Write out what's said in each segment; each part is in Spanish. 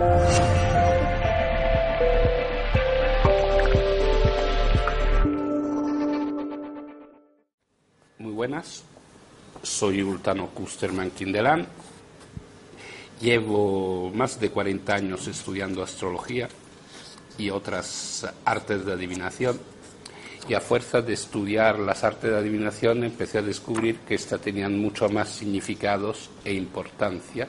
Muy buenas, soy Ultano Kusterman Kindelan. Llevo más de 40 años estudiando astrología y otras artes de adivinación. Y a fuerza de estudiar las artes de adivinación empecé a descubrir que éstas tenían mucho más significados e importancia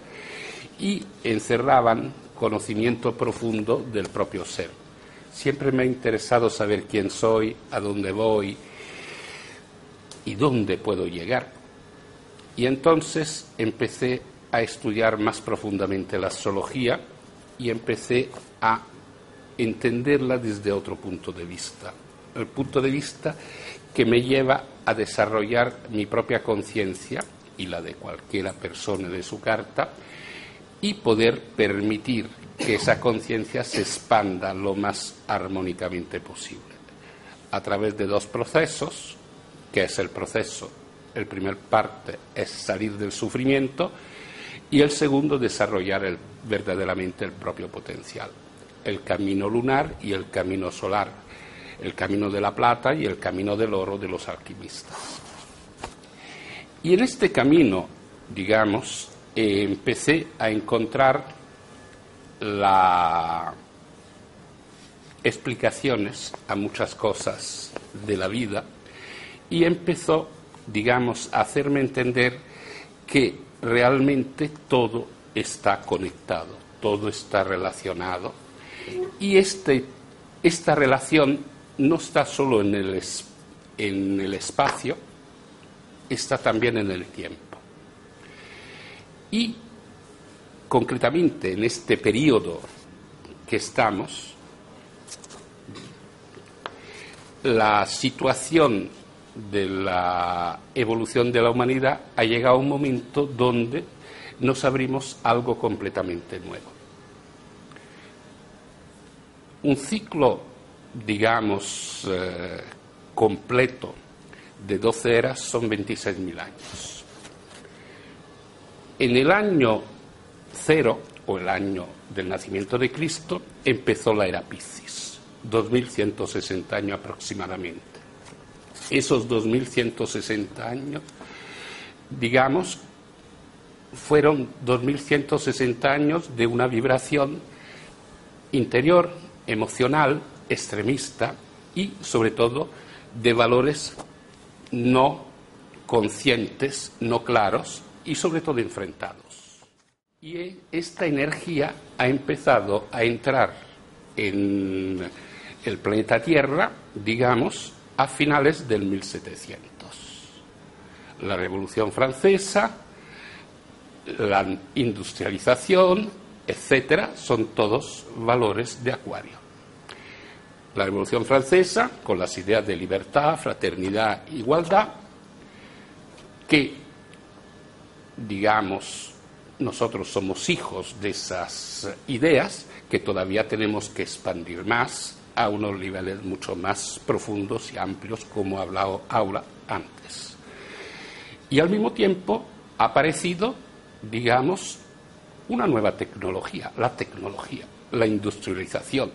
y encerraban conocimiento profundo del propio ser. Siempre me ha interesado saber quién soy, a dónde voy y dónde puedo llegar. Y entonces empecé a estudiar más profundamente la astrología y empecé a entenderla desde otro punto de vista. El punto de vista que me lleva a desarrollar mi propia conciencia y la de cualquiera persona de su carta y poder permitir que esa conciencia se expanda lo más armónicamente posible. A través de dos procesos, que es el proceso, el primer parte es salir del sufrimiento y el segundo desarrollar verdaderamente el propio potencial. El camino lunar y el camino solar, el camino de la plata y el camino del oro de los alquimistas. Y en este camino, digamos, eh, empecé a encontrar explicaciones a muchas cosas de la vida y empezó, digamos, a hacerme entender que realmente todo está conectado, todo está relacionado y este, esta relación no está solo en el, en el espacio, está también en el tiempo. Y concretamente en este periodo que estamos, la situación de la evolución de la humanidad ha llegado a un momento donde nos abrimos algo completamente nuevo. Un ciclo, digamos, eh, completo de 12 eras son 26.000 años. En el año cero, o el año del nacimiento de Cristo, empezó la era Piscis, 2160 años aproximadamente. Esos 2160 años, digamos, fueron 2160 años de una vibración interior, emocional, extremista y, sobre todo, de valores no conscientes, no claros, y sobre todo enfrentados. Y esta energía ha empezado a entrar en el planeta Tierra, digamos, a finales del 1700. La Revolución Francesa, la industrialización, etcétera, son todos valores de Acuario. La Revolución Francesa, con las ideas de libertad, fraternidad, igualdad, que digamos, nosotros somos hijos de esas ideas que todavía tenemos que expandir más a unos niveles mucho más profundos y amplios, como ha hablado Aula antes. Y al mismo tiempo ha aparecido, digamos, una nueva tecnología, la tecnología, la industrialización.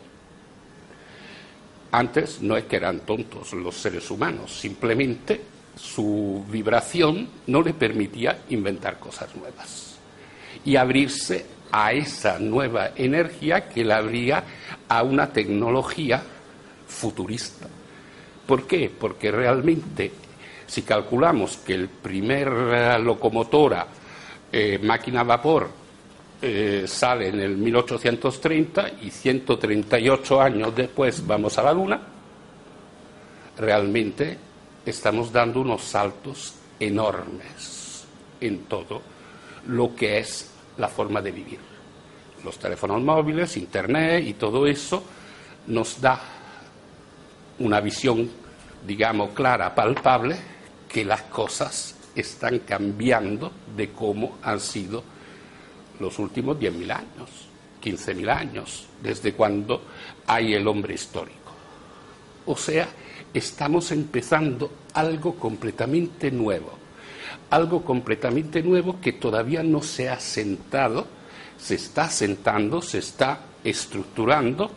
Antes no es que eran tontos los seres humanos, simplemente su vibración no le permitía inventar cosas nuevas y abrirse a esa nueva energía que le abría a una tecnología futurista. ¿Por qué? Porque realmente, si calculamos que el primer eh, locomotora, eh, máquina a vapor, eh, sale en el 1830 y 138 años después vamos a la Luna, realmente estamos dando unos saltos enormes en todo lo que es la forma de vivir. Los teléfonos móviles, Internet y todo eso nos da una visión, digamos, clara, palpable, que las cosas están cambiando de cómo han sido los últimos 10.000 años, 15.000 años, desde cuando hay el hombre histórico. O sea, estamos empezando algo completamente nuevo, algo completamente nuevo que todavía no se ha sentado, se está sentando, se está estructurando.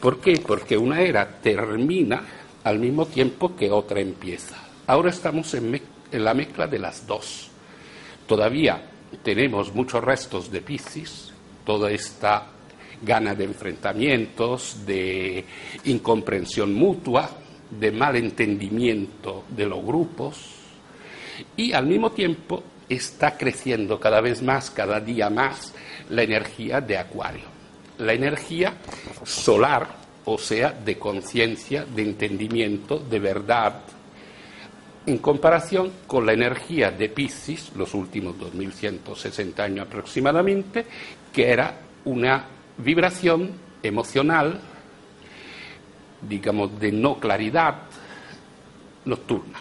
¿Por qué? Porque una era termina al mismo tiempo que otra empieza. Ahora estamos en, la mezcla de las dos. Todavía tenemos muchos restos de Piscis, toda esta gana de enfrentamientos, de incomprensión mutua, de malentendimiento de los grupos y al mismo tiempo está creciendo cada vez más, cada día más, la energía de Acuario, la energía solar, o sea, de conciencia, de entendimiento, de verdad, en comparación con la energía de Piscis, los últimos 2160 años aproximadamente, que era una vibración emocional, digamos, de no claridad nocturna.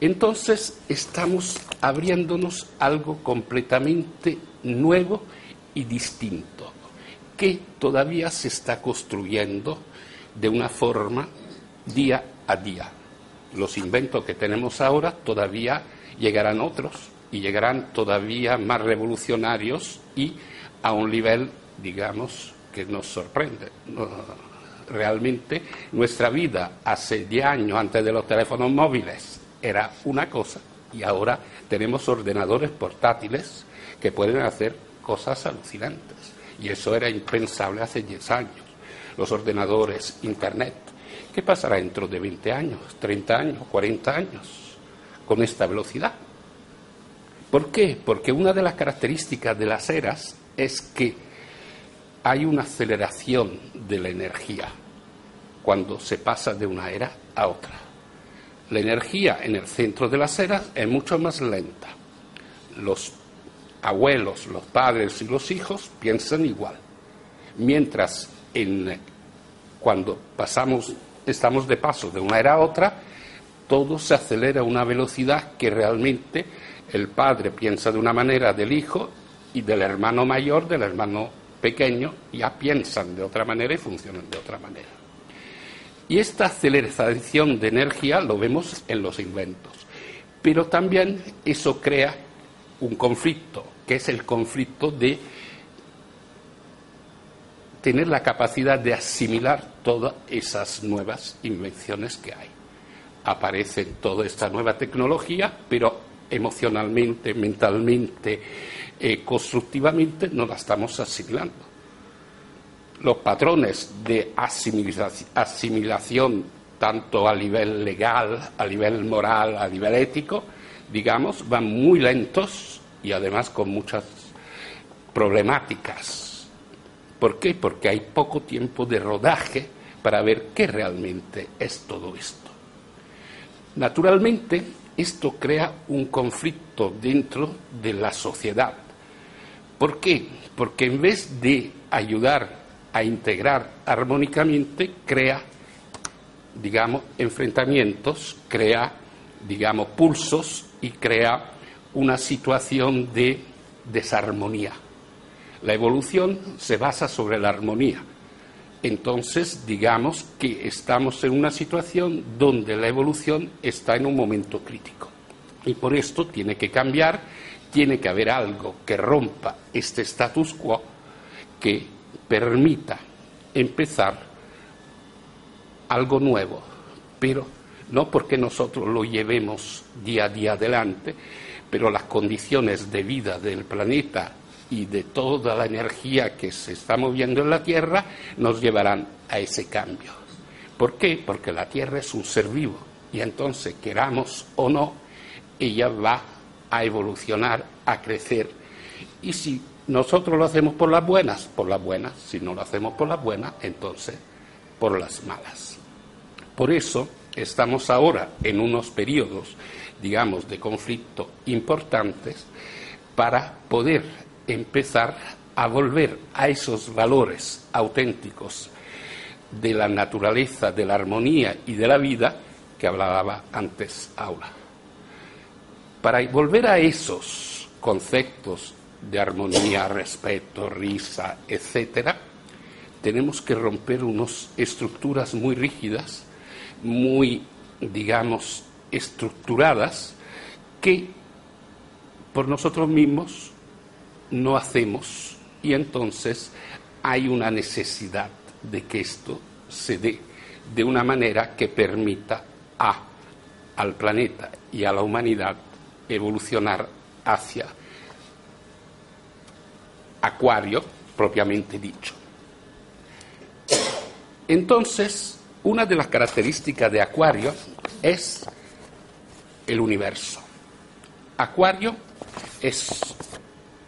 Entonces estamos abriéndonos algo completamente nuevo y distinto, que todavía se está construyendo de una forma día a día. Los inventos que tenemos ahora todavía llegarán otros y llegarán todavía más revolucionarios y a un nivel, digamos, que nos sorprende realmente nuestra vida hace 10 años antes de los teléfonos móviles era una cosa y ahora tenemos ordenadores portátiles que pueden hacer cosas alucinantes. Y eso era impensable hace 10 años. Los ordenadores, Internet. ¿Qué pasará dentro de 20 años, 30 años, 40 años con esta velocidad? ¿Por qué? Porque una de las características de las eras es que hay una aceleración de la energía cuando se pasa de una era a otra. La energía en el centro de las eras es mucho más lenta. Los abuelos, los padres y los hijos piensan igual. Mientras en, cuando pasamos, estamos de paso de una era a otra, todo se acelera a una velocidad que realmente el padre piensa de una manera del hijo y del hermano mayor, del hermano pequeño, ya piensan de otra manera y funcionan de otra manera. Y esta aceleración de energía lo vemos en los inventos. Pero también eso crea un conflicto, que es el conflicto de tener la capacidad de asimilar todas esas nuevas invenciones que hay. Aparece toda esta nueva tecnología, pero emocionalmente, mentalmente, eh, constructivamente no la estamos asimilando los patrones de asimilación, tanto a nivel legal, a nivel moral, a nivel ético, digamos, van muy lentos y además con muchas problemáticas. ¿Por qué? Porque hay poco tiempo de rodaje para ver qué realmente es todo esto. Naturalmente, esto crea un conflicto dentro de la sociedad. ¿Por qué? Porque en vez de ayudar a integrar armónicamente, crea, digamos, enfrentamientos, crea, digamos, pulsos y crea una situación de desarmonía. La evolución se basa sobre la armonía. Entonces, digamos que estamos en una situación donde la evolución está en un momento crítico. Y por esto tiene que cambiar, tiene que haber algo que rompa este status quo que permita empezar algo nuevo, pero no porque nosotros lo llevemos día a día adelante, pero las condiciones de vida del planeta y de toda la energía que se está moviendo en la Tierra nos llevarán a ese cambio. ¿Por qué? Porque la Tierra es un ser vivo y entonces, queramos o no, ella va a evolucionar, a crecer. Y si nosotros lo hacemos por las buenas, por las buenas. Si no lo hacemos por las buenas, entonces por las malas. Por eso estamos ahora en unos periodos, digamos, de conflicto importantes para poder empezar a volver a esos valores auténticos de la naturaleza, de la armonía y de la vida que hablaba antes Aula. Para volver a esos conceptos de armonía, respeto, risa, etcétera, tenemos que romper unas estructuras muy rígidas, muy, digamos, estructuradas, que por nosotros mismos no hacemos y entonces hay una necesidad de que esto se dé de una manera que permita a, al planeta y a la humanidad evolucionar hacia Acuario propiamente dicho. Entonces, una de las características de Acuario es el universo. Acuario es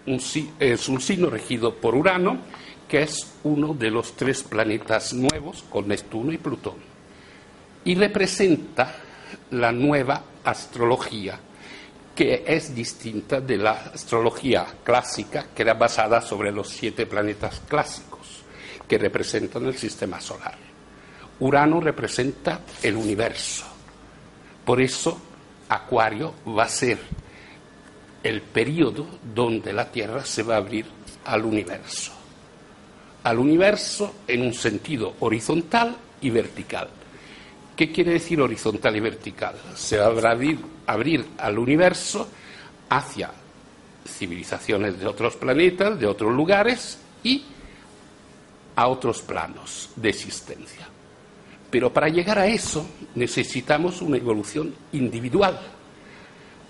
un, es un signo regido por Urano, que es uno de los tres planetas nuevos con Neptuno y Plutón, y representa la nueva astrología, que es distinta de la astrología clásica, que era basada sobre los siete planetas clásicos que representan el sistema solar. Urano representa el universo. Por eso, Acuario va a ser el periodo donde la Tierra se va a abrir al universo. Al universo en un sentido horizontal y vertical. ¿Qué quiere decir horizontal y vertical? Se va a abrir, abrir al universo hacia civilizaciones de otros planetas, de otros lugares y a otros planos de existencia. Pero para llegar a eso necesitamos una evolución individual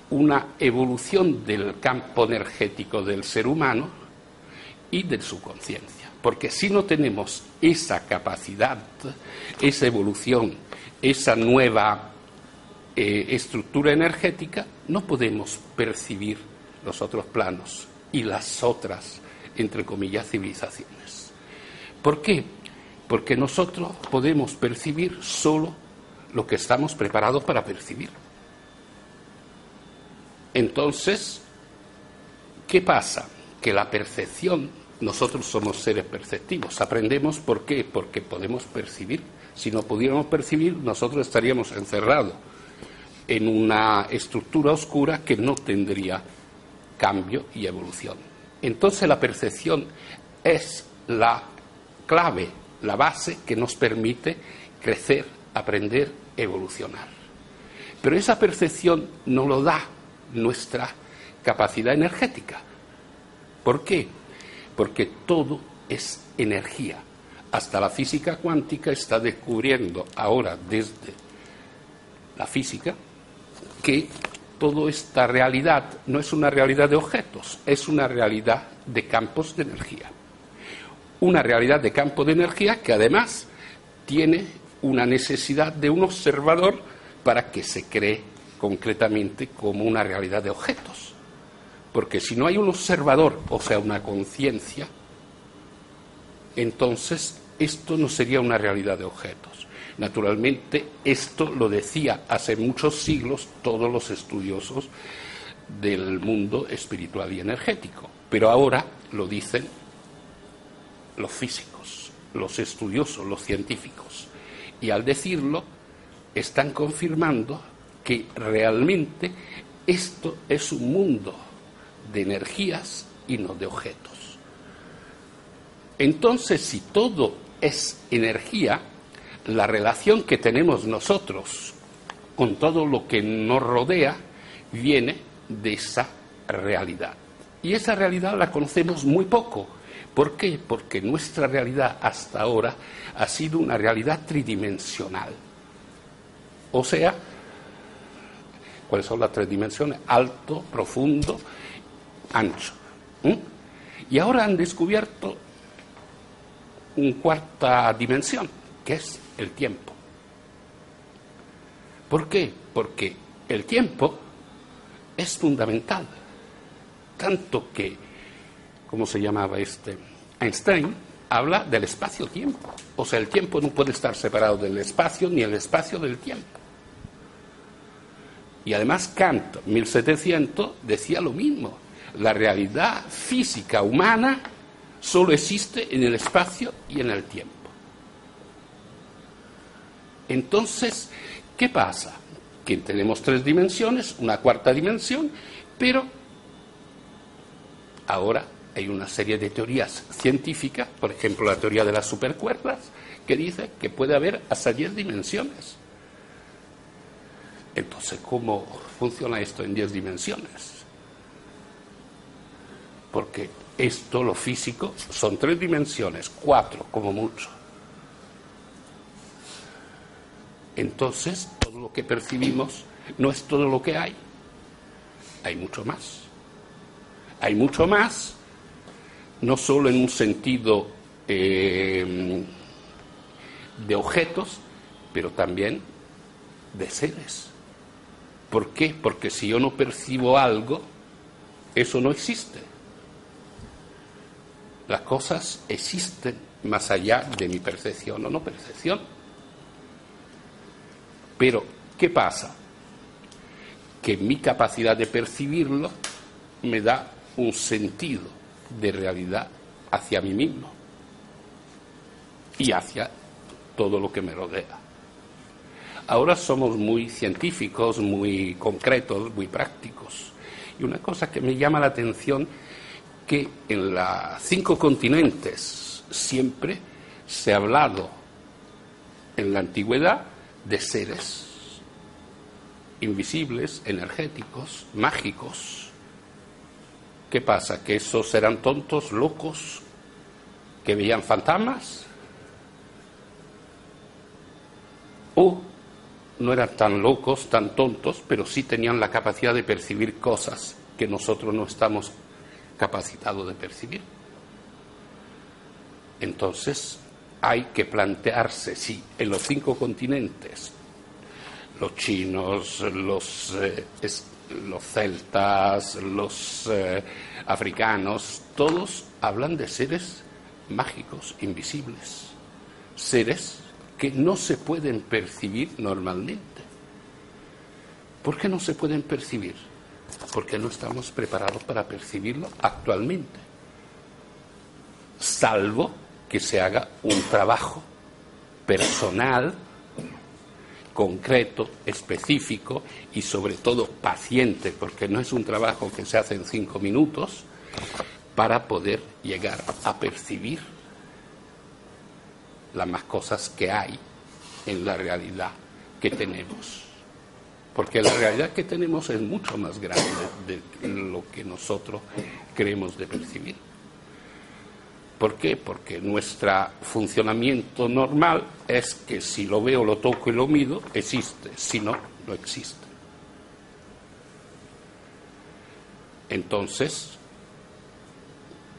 una evolución del campo energético del ser humano y de su conciencia. Porque si no tenemos esa capacidad, esa evolución, esa nueva eh, estructura energética, no podemos percibir los otros planos y las otras, entre comillas, civilizaciones. ¿Por qué? Porque nosotros podemos percibir solo lo que estamos preparados para percibir. Entonces, ¿qué pasa? Que la percepción, nosotros somos seres perceptivos, aprendemos por qué, porque podemos percibir. Si no pudiéramos percibir, nosotros estaríamos encerrados en una estructura oscura que no tendría cambio y evolución. Entonces la percepción es la clave, la base que nos permite crecer, aprender, evolucionar. Pero esa percepción no lo da nuestra capacidad energética. ¿Por qué? Porque todo es energía. Hasta la física cuántica está descubriendo ahora desde la física que toda esta realidad no es una realidad de objetos, es una realidad de campos de energía. Una realidad de campo de energía que además tiene una necesidad de un observador para que se cree concretamente como una realidad de objetos. Porque si no hay un observador, o sea, una conciencia, entonces esto no sería una realidad de objetos. Naturalmente, esto lo decía hace muchos siglos todos los estudiosos del mundo espiritual y energético, pero ahora lo dicen los físicos, los estudiosos, los científicos. Y al decirlo, están confirmando que realmente esto es un mundo de energías y no de objetos. Entonces, si todo es energía, la relación que tenemos nosotros con todo lo que nos rodea viene de esa realidad. Y esa realidad la conocemos muy poco. ¿Por qué? Porque nuestra realidad hasta ahora ha sido una realidad tridimensional. O sea, cuáles son las tres dimensiones, alto, profundo, ancho. Y ahora han descubierto una cuarta dimensión, que es el tiempo. ¿Por qué? Porque el tiempo es fundamental, tanto que, ¿cómo se llamaba este? Einstein habla del espacio-tiempo. O sea, el tiempo no puede estar separado del espacio ni el espacio del tiempo. Y además Kant, 1700, decía lo mismo. La realidad física humana solo existe en el espacio y en el tiempo. Entonces, ¿qué pasa? Que tenemos tres dimensiones, una cuarta dimensión, pero ahora hay una serie de teorías científicas, por ejemplo la teoría de las supercuerdas, que dice que puede haber hasta diez dimensiones. Entonces, ¿cómo funciona esto en diez dimensiones? Porque esto, lo físico, son tres dimensiones, cuatro como mucho. Entonces, todo lo que percibimos no es todo lo que hay. Hay mucho más. Hay mucho más, no solo en un sentido eh, de objetos, pero también de seres. ¿Por qué? Porque si yo no percibo algo, eso no existe. Las cosas existen más allá de mi percepción o no percepción. Pero, ¿qué pasa? Que mi capacidad de percibirlo me da un sentido de realidad hacia mí mismo y hacia todo lo que me rodea. Ahora somos muy científicos, muy concretos, muy prácticos. Y una cosa que me llama la atención que en los cinco continentes siempre se ha hablado en la antigüedad de seres invisibles, energéticos, mágicos. ¿Qué pasa? ¿Que esos eran tontos, locos, que veían fantasmas? ¿O no eran tan locos, tan tontos, pero sí tenían la capacidad de percibir cosas que nosotros no estamos capacitados de percibir? Entonces, hay que plantearse si en los cinco continentes, los chinos, los, eh, los celtas, los eh, africanos, todos hablan de seres mágicos, invisibles, seres que no se pueden percibir normalmente. ¿Por qué no se pueden percibir? Porque no estamos preparados para percibirlo actualmente, salvo que se haga un trabajo personal, concreto, específico y sobre todo paciente, porque no es un trabajo que se hace en cinco minutos, para poder llegar a percibir las más cosas que hay en la realidad que tenemos. Porque la realidad que tenemos es mucho más grande de lo que nosotros creemos de percibir. ¿Por qué? Porque nuestro funcionamiento normal es que si lo veo, lo toco y lo mido, existe, si no, no existe. Entonces,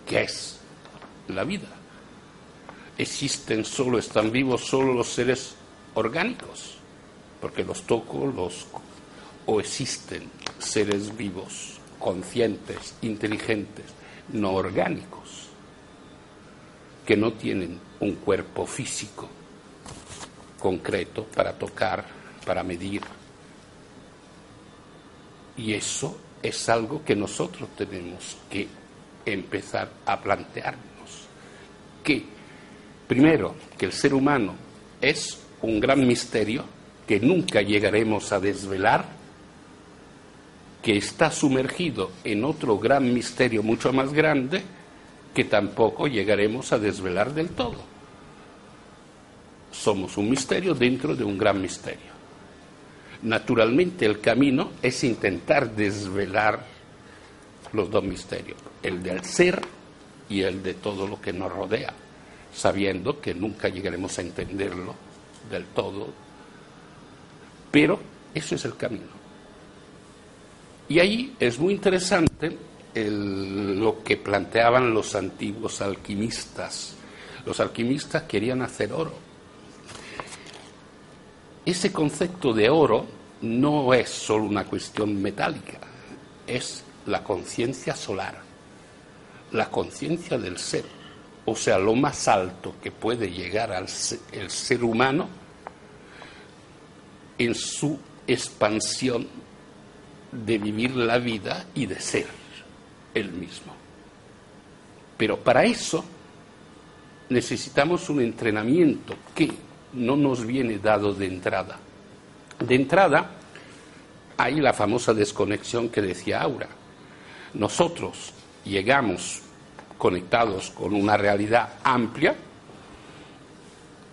¿qué es la vida? ¿Existen solo, están vivos solo los seres orgánicos? Porque los toco, los... o existen seres vivos, conscientes, inteligentes, no orgánicos que no tienen un cuerpo físico concreto para tocar, para medir. Y eso es algo que nosotros tenemos que empezar a plantearnos. Que, primero, que el ser humano es un gran misterio que nunca llegaremos a desvelar, que está sumergido en otro gran misterio mucho más grande, que tampoco llegaremos a desvelar del todo. Somos un misterio dentro de un gran misterio. Naturalmente el camino es intentar desvelar los dos misterios, el del ser y el de todo lo que nos rodea, sabiendo que nunca llegaremos a entenderlo del todo, pero eso es el camino. Y ahí es muy interesante lo que planteaban los antiguos alquimistas. Los alquimistas querían hacer oro. Ese concepto de oro no es solo una cuestión metálica, es la conciencia solar, la conciencia del ser, o sea, lo más alto que puede llegar al el ser humano en su expansión de vivir la vida y de ser él mismo. Pero para eso necesitamos un entrenamiento que no nos viene dado de entrada. De entrada hay la famosa desconexión que decía Aura. Nosotros llegamos conectados con una realidad amplia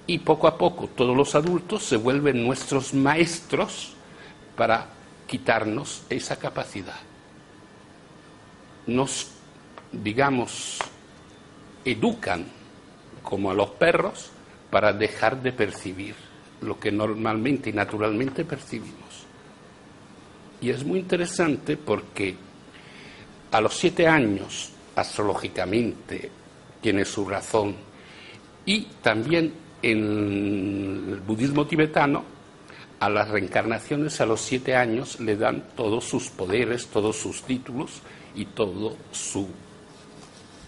y poco a poco todos los adultos se vuelven nuestros maestros para quitarnos esa capacidad. Nos, digamos, educan como a los perros para dejar de percibir lo que normalmente y naturalmente percibimos. Y es muy interesante porque a los siete años, astrológicamente, tiene su razón, y también en el budismo tibetano, a las reencarnaciones a los siete años le dan todos sus poderes, todos sus títulos y todo su.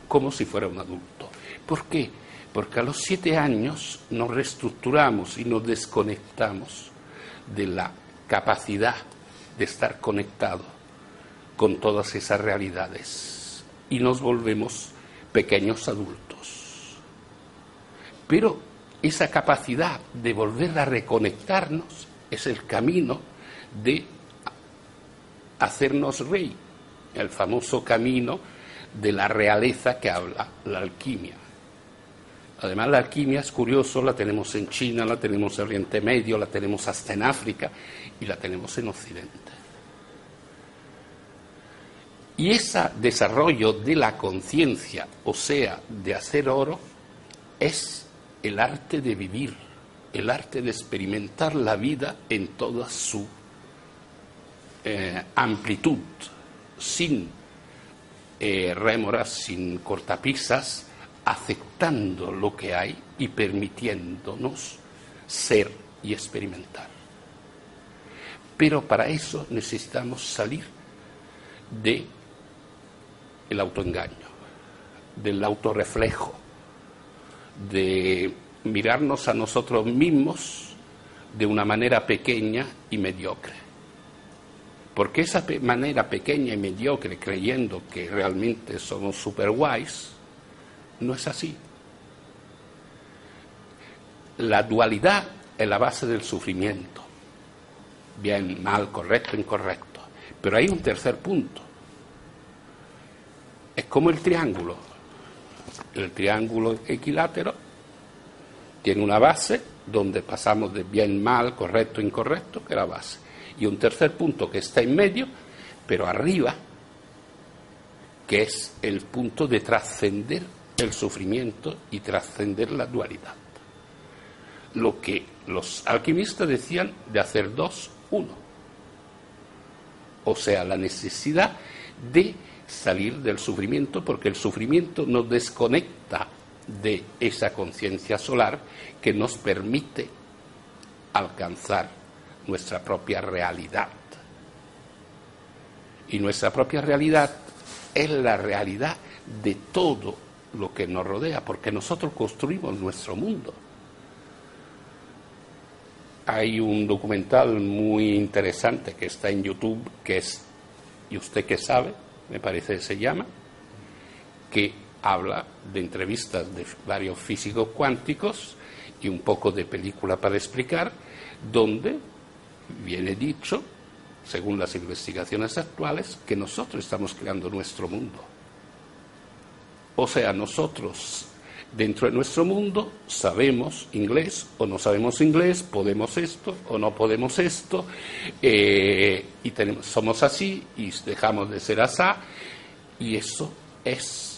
como si fuera un adulto. ¿Por qué? Porque a los siete años nos reestructuramos y nos desconectamos de la capacidad de estar conectado con todas esas realidades y nos volvemos pequeños adultos. Pero esa capacidad de volver a reconectarnos es el camino de hacernos rey, el famoso camino de la realeza que habla la alquimia. Además, la alquimia es curioso, la tenemos en China, la tenemos en Oriente Medio, la tenemos hasta en África y la tenemos en Occidente. Y ese desarrollo de la conciencia, o sea, de hacer oro, es el arte de vivir, el arte de experimentar la vida en toda su eh, amplitud, sin eh, rémoras, sin cortapisas, aceptando lo que hay y permitiéndonos ser y experimentar. Pero para eso necesitamos salir de el autoengaño, del autorreflejo, de mirarnos a nosotros mismos de una manera pequeña y mediocre. Porque esa manera pequeña y mediocre, creyendo que realmente somos super guays, no es así. La dualidad es la base del sufrimiento. Bien, mal, correcto, incorrecto. Pero hay un tercer punto. Es como el triángulo. El triángulo equilátero tiene una base donde pasamos de bien, mal, correcto, incorrecto, que es la base. Y un tercer punto que está en medio, pero arriba, que es el punto de trascender el sufrimiento y trascender la dualidad. Lo que los alquimistas decían de hacer dos, uno. O sea, la necesidad de salir del sufrimiento porque el sufrimiento nos desconecta de esa conciencia solar que nos permite alcanzar nuestra propia realidad. Y nuestra propia realidad es la realidad de todo lo que nos rodea, porque nosotros construimos nuestro mundo. Hay un documental muy interesante que está en YouTube, que es ¿Y usted qué sabe? Me parece que se llama, que habla de entrevistas de varios físicos cuánticos y un poco de película para explicar, donde viene dicho, según las investigaciones actuales, que nosotros estamos creando nuestro mundo. O sea, nosotros dentro de nuestro mundo sabemos inglés o no sabemos inglés, podemos esto o no podemos esto, eh, y somos así y dejamos de ser así, y eso es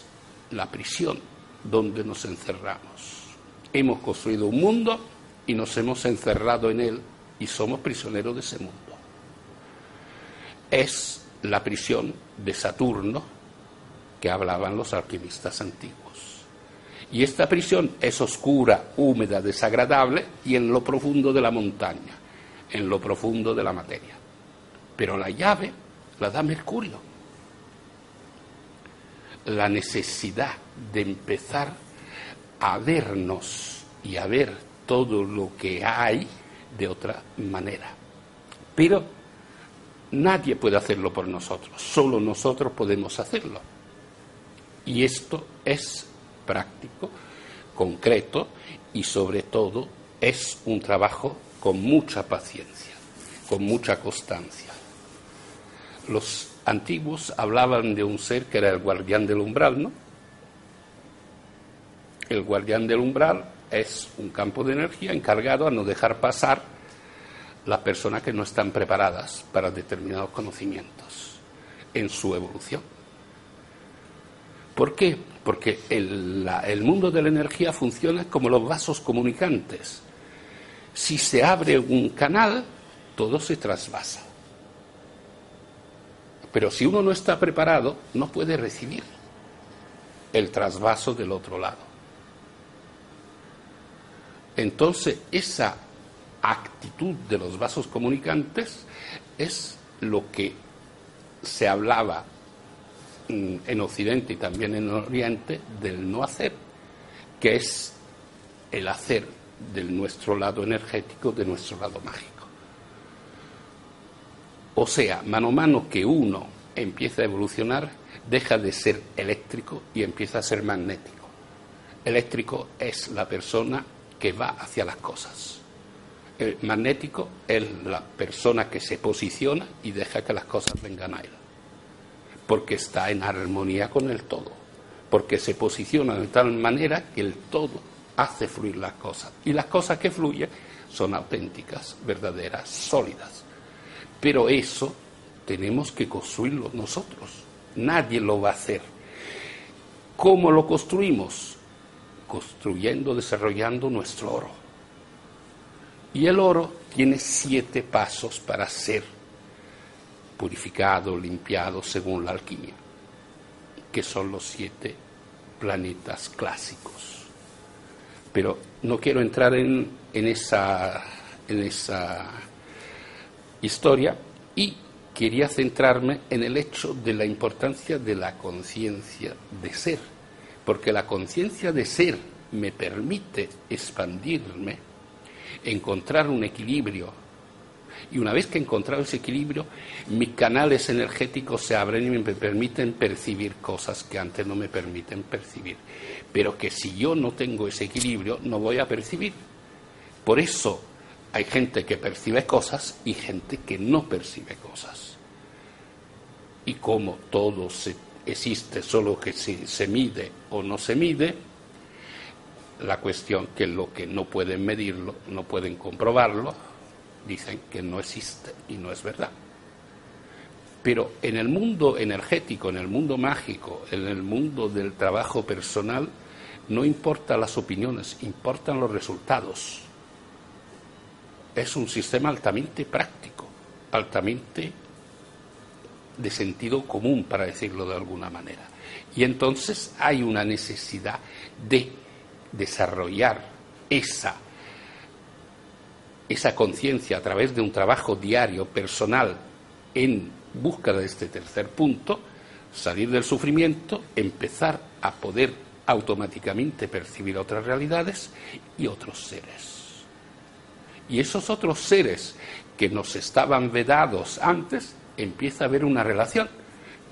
la prisión donde nos encerramos. Hemos construido un mundo y nos hemos encerrado en él y somos prisioneros de ese mundo. Es la prisión de Saturno que hablaban los alquimistas antiguos. Y esta prisión es oscura, húmeda, desagradable y en lo profundo de la montaña, en lo profundo de la materia. Pero la llave la da Mercurio. La necesidad de empezar a vernos y a ver todo lo que hay de otra manera. Pero nadie puede hacerlo por nosotros, solo nosotros podemos hacerlo Y esto es práctico, concreto y sobre todo es un trabajo con mucha paciencia, con mucha constancia. Los antiguos hablaban de un ser que era el guardián del umbral, ¿no? El guardián del umbral es un campo de energía encargado a no dejar pasar las personas que no están preparadas para determinados conocimientos en su evolución. ¿Por qué? Porque el, mundo de la energía funciona como los vasos comunicantes. Si se abre un canal, todo se trasvasa. Pero si uno no está preparado, no puede recibir el trasvaso del otro lado. Entonces, esa actitud de los vasos comunicantes es lo que se hablaba mm, en Occidente y también en Oriente del no hacer, que es el hacer de nuestro lado energético, de nuestro lado mágico. O sea, mano a mano que uno empieza a evolucionar, deja de ser eléctrico y empieza a ser magnético. Eléctrico es la persona que va hacia las cosas. El magnético es la persona que se posiciona y deja que las cosas vengan a él, porque está en armonía con el todo, porque se posiciona de tal manera que el todo hace fluir las cosas. Y las cosas que fluyen son auténticas, verdaderas, sólidas. Pero eso tenemos que construirlo nosotros. Nadie lo va a hacer. ¿Cómo lo construimos? construyendo, desarrollando nuestro oro. Y el oro tiene siete pasos para ser purificado, limpiado según la alquimia, que son los siete planetas clásicos. Pero no quiero entrar en, en, esa, en esa historia y quería centrarme en el hecho de la importancia de la conciencia de ser porque la conciencia de ser me permite expandirme, encontrar un equilibrio. Y una vez que he encontrado ese equilibrio, mis canales energéticos se abren y me permiten percibir cosas que antes no me permiten percibir. Pero que si yo no tengo ese equilibrio, no voy a percibir. Por eso hay gente que percibe cosas y gente que no percibe cosas. Y como todo se existe solo que si se mide o no se mide, la cuestión que lo que no pueden medirlo, no pueden comprobarlo, dicen que no existe y no es verdad. Pero en el mundo energético, en el mundo mágico, en el mundo del trabajo personal, no importan las opiniones, importan los resultados. Es un sistema altamente práctico, altamente de sentido común, para decirlo de alguna manera. Y entonces hay una necesidad de desarrollar esa, esa conciencia a través de un trabajo diario, personal, en búsqueda de este tercer punto, salir del sufrimiento, empezar a poder automáticamente percibir otras realidades y otros seres. Y esos otros seres que nos estaban vedados antes, empieza a haber una relación.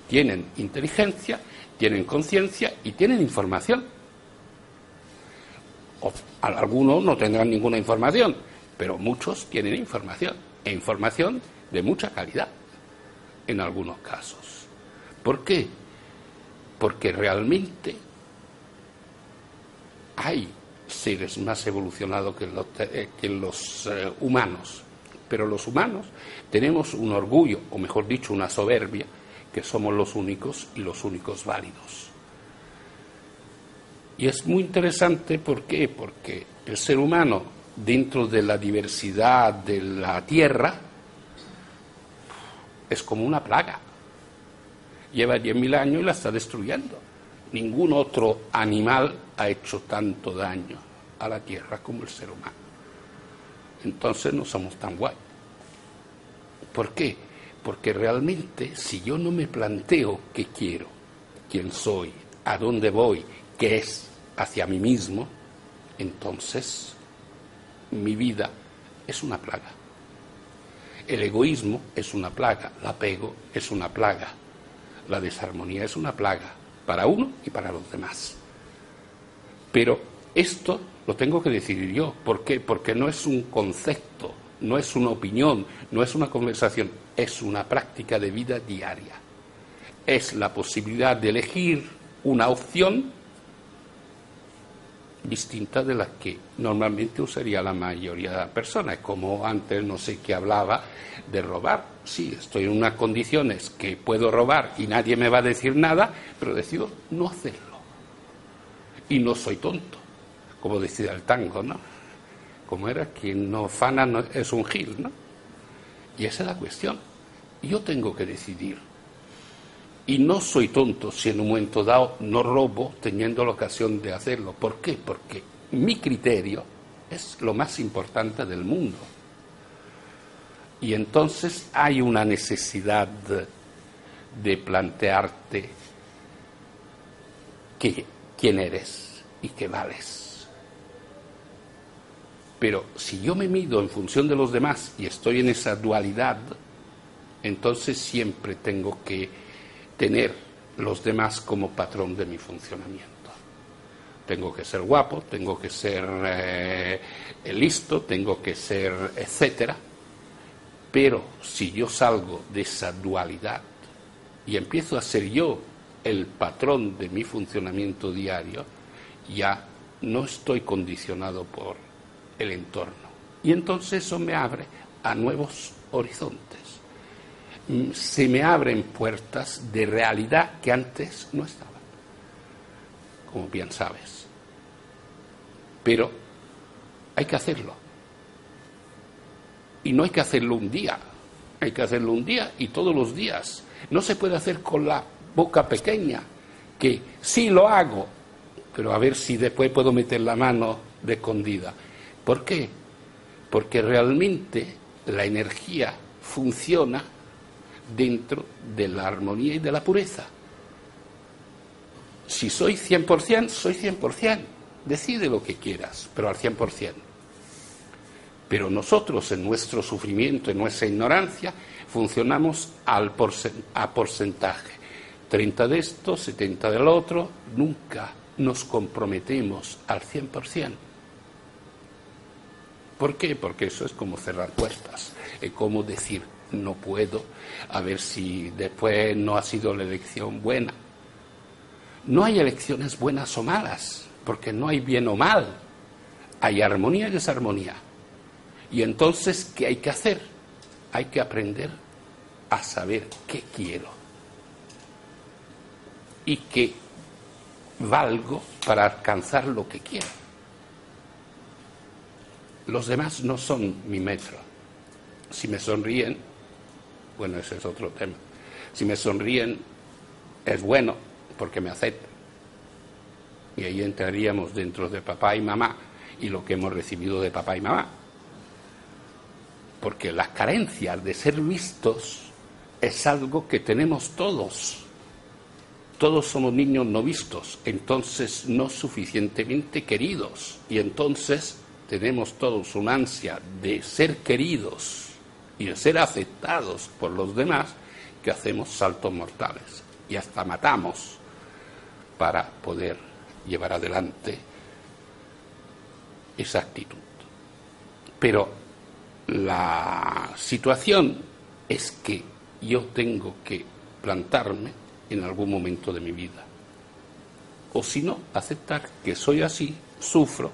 Tienen inteligencia, tienen conciencia y tienen información. algunos no tendrán ninguna información, pero muchos tienen información, e información de mucha calidad en algunos casos. ¿Por qué? Porque realmente hay seres más evolucionados que los, eh, los eh, humanos, pero los humanos tenemos un orgullo, o mejor dicho, una soberbia, que somos los únicos y los únicos válidos. Y es muy interesante, ¿por qué? Porque el ser humano, dentro de la diversidad de la Tierra, es como una plaga. Lleva 10.000 años y la está destruyendo. Ningún otro animal ha hecho tanto daño a la Tierra como el ser humano. Entonces no somos tan guay. ¿Por qué? Porque realmente si yo no me planteo qué quiero, quién soy, a dónde voy, qué es hacia mí mismo, entonces mi vida es una plaga. El egoísmo es una plaga, el apego es una plaga, la desarmonía es una plaga. Para uno y para los demás. Pero esto lo tengo que decidir yo. ¿Por qué? Porque no es un concepto, no es una opinión, no es una conversación, es una práctica de vida diaria. Es la posibilidad de elegir una opción distinta de la que normalmente usaría la mayoría de las personas, como antes no sé qué hablaba de robar. Sí, estoy en unas condiciones que puedo robar y nadie me va a decir nada, pero decido no hacerlo. Y no soy tonto, como decía el tango, ¿no? Como era, quien no fana es un gil, ¿no? Y esa es la cuestión. Yo tengo que decidir y no soy tonto si en un momento dado no robo teniendo la ocasión de hacerlo. ¿Por qué? Porque mi criterio es lo más importante del mundo. Y entonces hay una necesidad de plantearte quién eres y qué vales. Pero si yo me mido en función de los demás y estoy en esa dualidad, entonces siempre tengo que tener los demás como patrón de mi funcionamiento. Tengo que ser guapo, tengo que ser eh, listo, tengo que ser etcétera, pero si yo salgo de esa dualidad y empiezo a ser yo el patrón de mi funcionamiento diario, ya no estoy condicionado por el entorno. Y entonces eso me abre a nuevos horizontes se me abren puertas de realidad que antes no estaban, como bien sabes. Pero hay que hacerlo. Y no hay que hacerlo un día, hay que hacerlo un día y todos los días. No se puede hacer con la boca pequeña, que sí lo hago, pero a ver si después puedo meter la mano de escondida. ¿Por qué? Porque realmente la energía funciona dentro de la armonía y de la pureza. Si soy 100%, soy 100%. Decide lo que quieras, pero al 100%. Pero nosotros en nuestro sufrimiento, en nuestra ignorancia, funcionamos al a porcentaje. 30 de esto, 70 del otro, nunca nos comprometemos al 100%. ¿Por qué? Porque eso es como cerrar puertas, es como decir, no puedo, a ver si después no ha sido la elección buena. No hay elecciones buenas o malas, porque no hay bien o mal. Hay armonía y desarmonía. Y entonces, ¿qué hay que hacer? Hay que aprender a saber qué quiero y qué valgo para alcanzar lo que quiero. Los demás no son mi metro. Si me sonríen, bueno, ese es otro tema. Si me sonríen, es bueno porque me aceptan. Y ahí entraríamos dentro de papá y mamá y lo que hemos recibido de papá y mamá. Porque las carencias de ser vistos es algo que tenemos todos. Todos somos niños no vistos, entonces no suficientemente queridos. Y entonces tenemos todos una ansia de ser queridos y de ser aceptados por los demás que hacemos saltos mortales y hasta matamos para poder llevar adelante esa actitud. Pero la situación es que yo tengo que plantarme en algún momento de mi vida. O si no, aceptar que soy así, sufro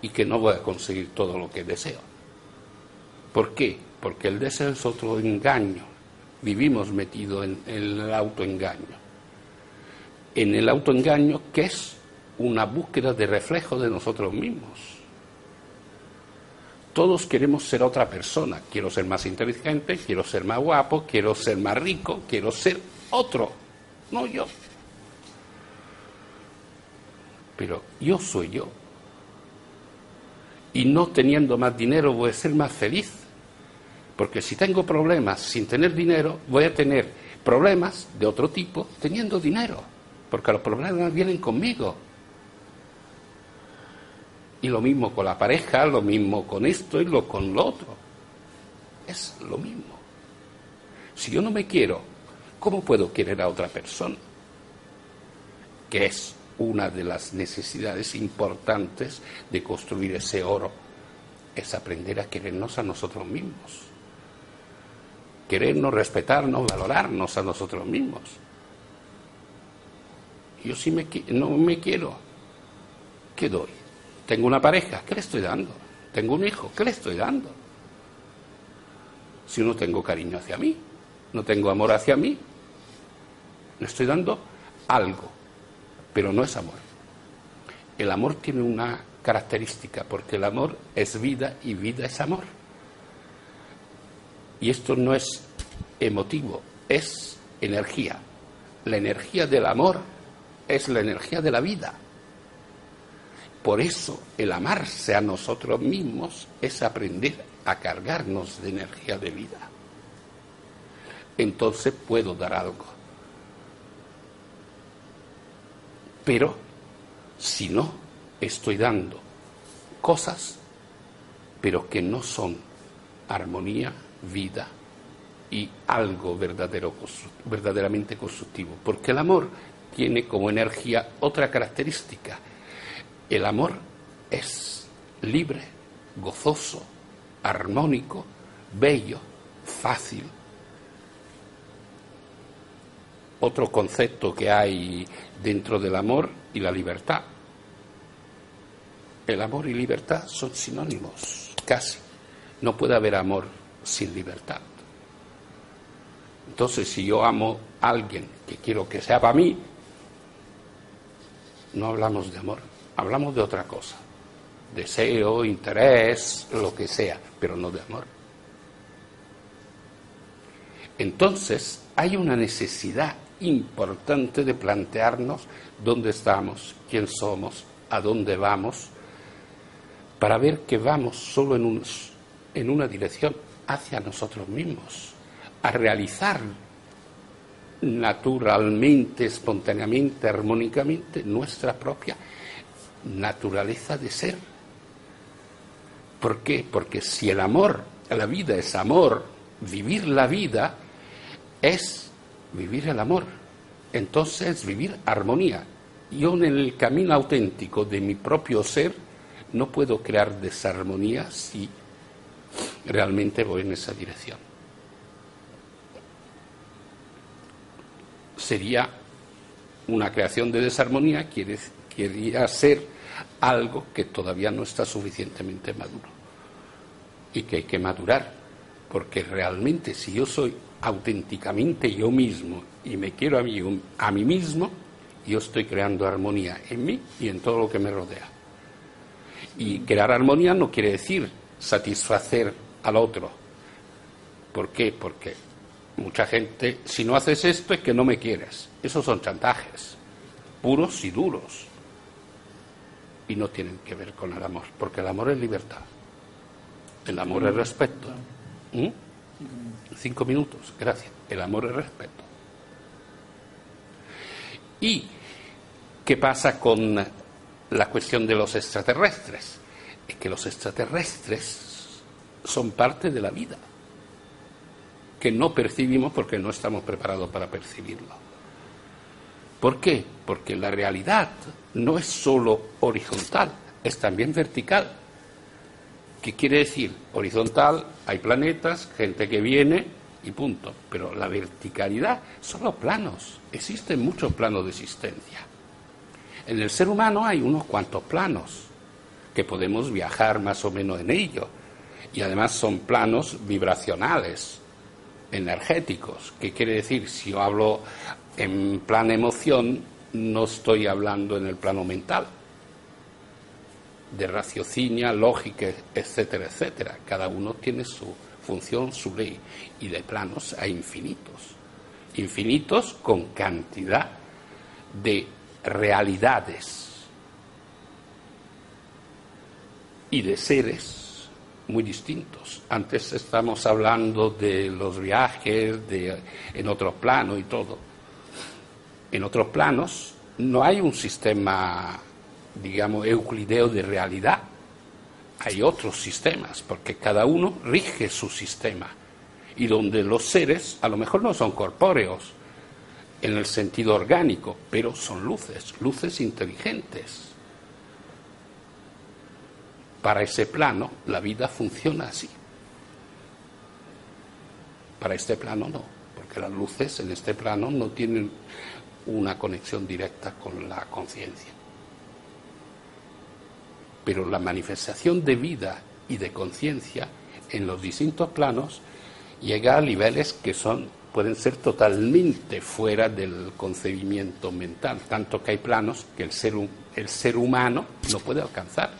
y que no voy a conseguir todo lo que deseo. ¿Por qué? Porque el deseo es otro engaño. Vivimos metidos en, el autoengaño. En el autoengaño que es una búsqueda de reflejo de nosotros mismos. Todos queremos ser otra persona. Quiero ser más inteligente, quiero ser más guapo, quiero ser más rico, quiero ser otro, no yo. Pero yo soy yo. Y no teniendo más dinero voy a ser más feliz. Porque si tengo problemas sin tener dinero, voy a tener problemas de otro tipo teniendo dinero. Porque los problemas vienen conmigo. Y lo mismo con la pareja, lo mismo con esto y lo con lo otro. Es lo mismo. Si yo no me quiero, ¿cómo puedo querer a otra persona? que es una de las necesidades importantes de construir ese oro, es aprender a querernos a nosotros mismos. Querernos, respetarnos, valorarnos a nosotros mismos. Yo sí me, no me quiero. ¿Qué doy? Tengo una pareja, ¿qué le estoy dando? Tengo un hijo, ¿qué le estoy dando? Si no tengo cariño hacia mí, no tengo amor hacia mí, le estoy dando algo, pero no es amor. El amor tiene una característica, porque el amor es vida y vida es amor. Y esto no es emotivo, es energía. La energía del amor es la energía de la vida. Por eso el amarse a nosotros mismos es aprender a cargarnos de energía de vida. Entonces puedo dar algo. Pero si no, estoy dando cosas, pero que no son armonía, vida y algo verdadero, verdaderamente constructivo. Porque el amor tiene como energía otra característica. El amor es libre, gozoso, armónico, bello, fácil. Otro concepto que hay dentro del amor y la libertad. El amor y libertad son sinónimos, casi. No puede haber amor sin libertad. Entonces, si yo amo a alguien que quiero que sea para mí, no hablamos de amor, hablamos de otra cosa. Deseo, interés, lo que sea, pero no de amor. Entonces, hay una necesidad importante de plantearnos dónde estamos, quién somos, a dónde vamos, para ver que vamos solo en, en una dirección, hacia nosotros mismos, a realizar naturalmente, espontáneamente, armónicamente nuestra propia naturaleza de ser. ¿Por qué? Porque si el amor, la vida es amor, vivir la vida es vivir el amor. Entonces vivir armonía. Yo en el camino auténtico de mi propio ser no puedo crear desarmonía si realmente voy en esa dirección. Sería una creación de desarmonía, quiere, quería ser algo que todavía no está suficientemente maduro y que hay que madurar, porque realmente si yo soy auténticamente yo mismo y me quiero a mí, a mí mismo, yo estoy creando armonía en mí y en todo lo que me rodea. Y crear armonía no quiere decir satisfacer al otro. ¿Por qué? Porque mucha gente, si no haces esto es que no me quieres. Esos son chantajes, puros y duros. Y no tienen que ver con el amor, porque el amor es libertad. El amor es respeto. ¿Mm? Cinco minutos, gracias. El amor es respeto. ¿Y qué pasa con la cuestión de los extraterrestres? Es que los extraterrestres son parte de la vida, que no percibimos porque no estamos preparados para percibirlo. ¿Por qué? Porque la realidad no es solo horizontal, es también vertical. ¿Qué quiere decir? Horizontal, hay planetas, gente que viene y punto. Pero la verticalidad son los planos. Existen muchos planos de existencia. En el ser humano hay unos cuantos planos que podemos viajar más o menos en ellos y además son planos vibracionales, energéticos. ¿Qué quiere decir? Si yo hablo en plan emoción, no estoy hablando en el plano mental, de raciocinia, lógica, etcétera, etcétera. Cada uno tiene su función, su ley, y de planos a infinitos. Infinitos con cantidad de realidades y de seres muy distintos. Antes estamos hablando de los viajes de, en otros planos y todo. En otros planos no hay un sistema, digamos, euclideo de realidad. Hay otros sistemas, porque cada uno rige su sistema. Y donde los seres a lo mejor no son corpóreos, en el sentido orgánico, pero son luces, luces inteligentes. Para ese plano, la vida funciona así. Para este plano no, porque las luces en este plano no tienen una conexión directa con la conciencia. Pero la manifestación de vida y de conciencia en los distintos planos llega a niveles que son pueden ser totalmente fuera del concebimiento mental, tanto que hay planos que el ser, el ser humano no puede alcanzar.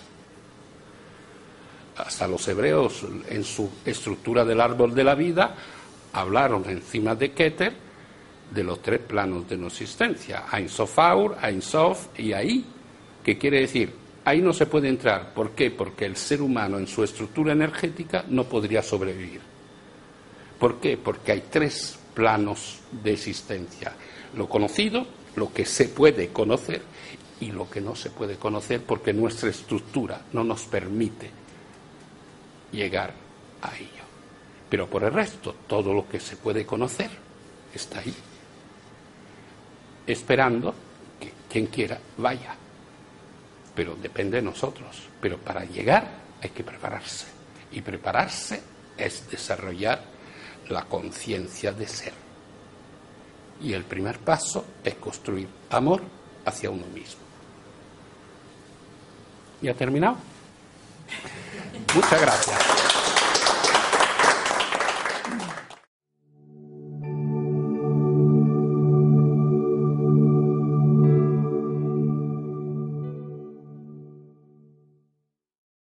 Hasta los hebreos, en su estructura del árbol de la vida, hablaron encima de Keter de los tres planos de no existencia, Ein Sof Aur, Ein Sof y Ahí, que quiere decir, ahí no se puede entrar. ¿Por qué? Porque el ser humano en su estructura energética no podría sobrevivir. ¿Por qué? Porque hay tres planos de existencia. Lo conocido, lo que se puede conocer y lo que no se puede conocer porque nuestra estructura no nos permite llegar a ello. Pero por el resto, todo lo que se puede conocer está ahí, esperando que quien quiera vaya. Pero depende de nosotros. Pero para llegar hay que prepararse. Y prepararse es desarrollar la conciencia de ser. Y el primer paso es construir amor hacia uno mismo. ¿Ya terminado? Muchas gracias.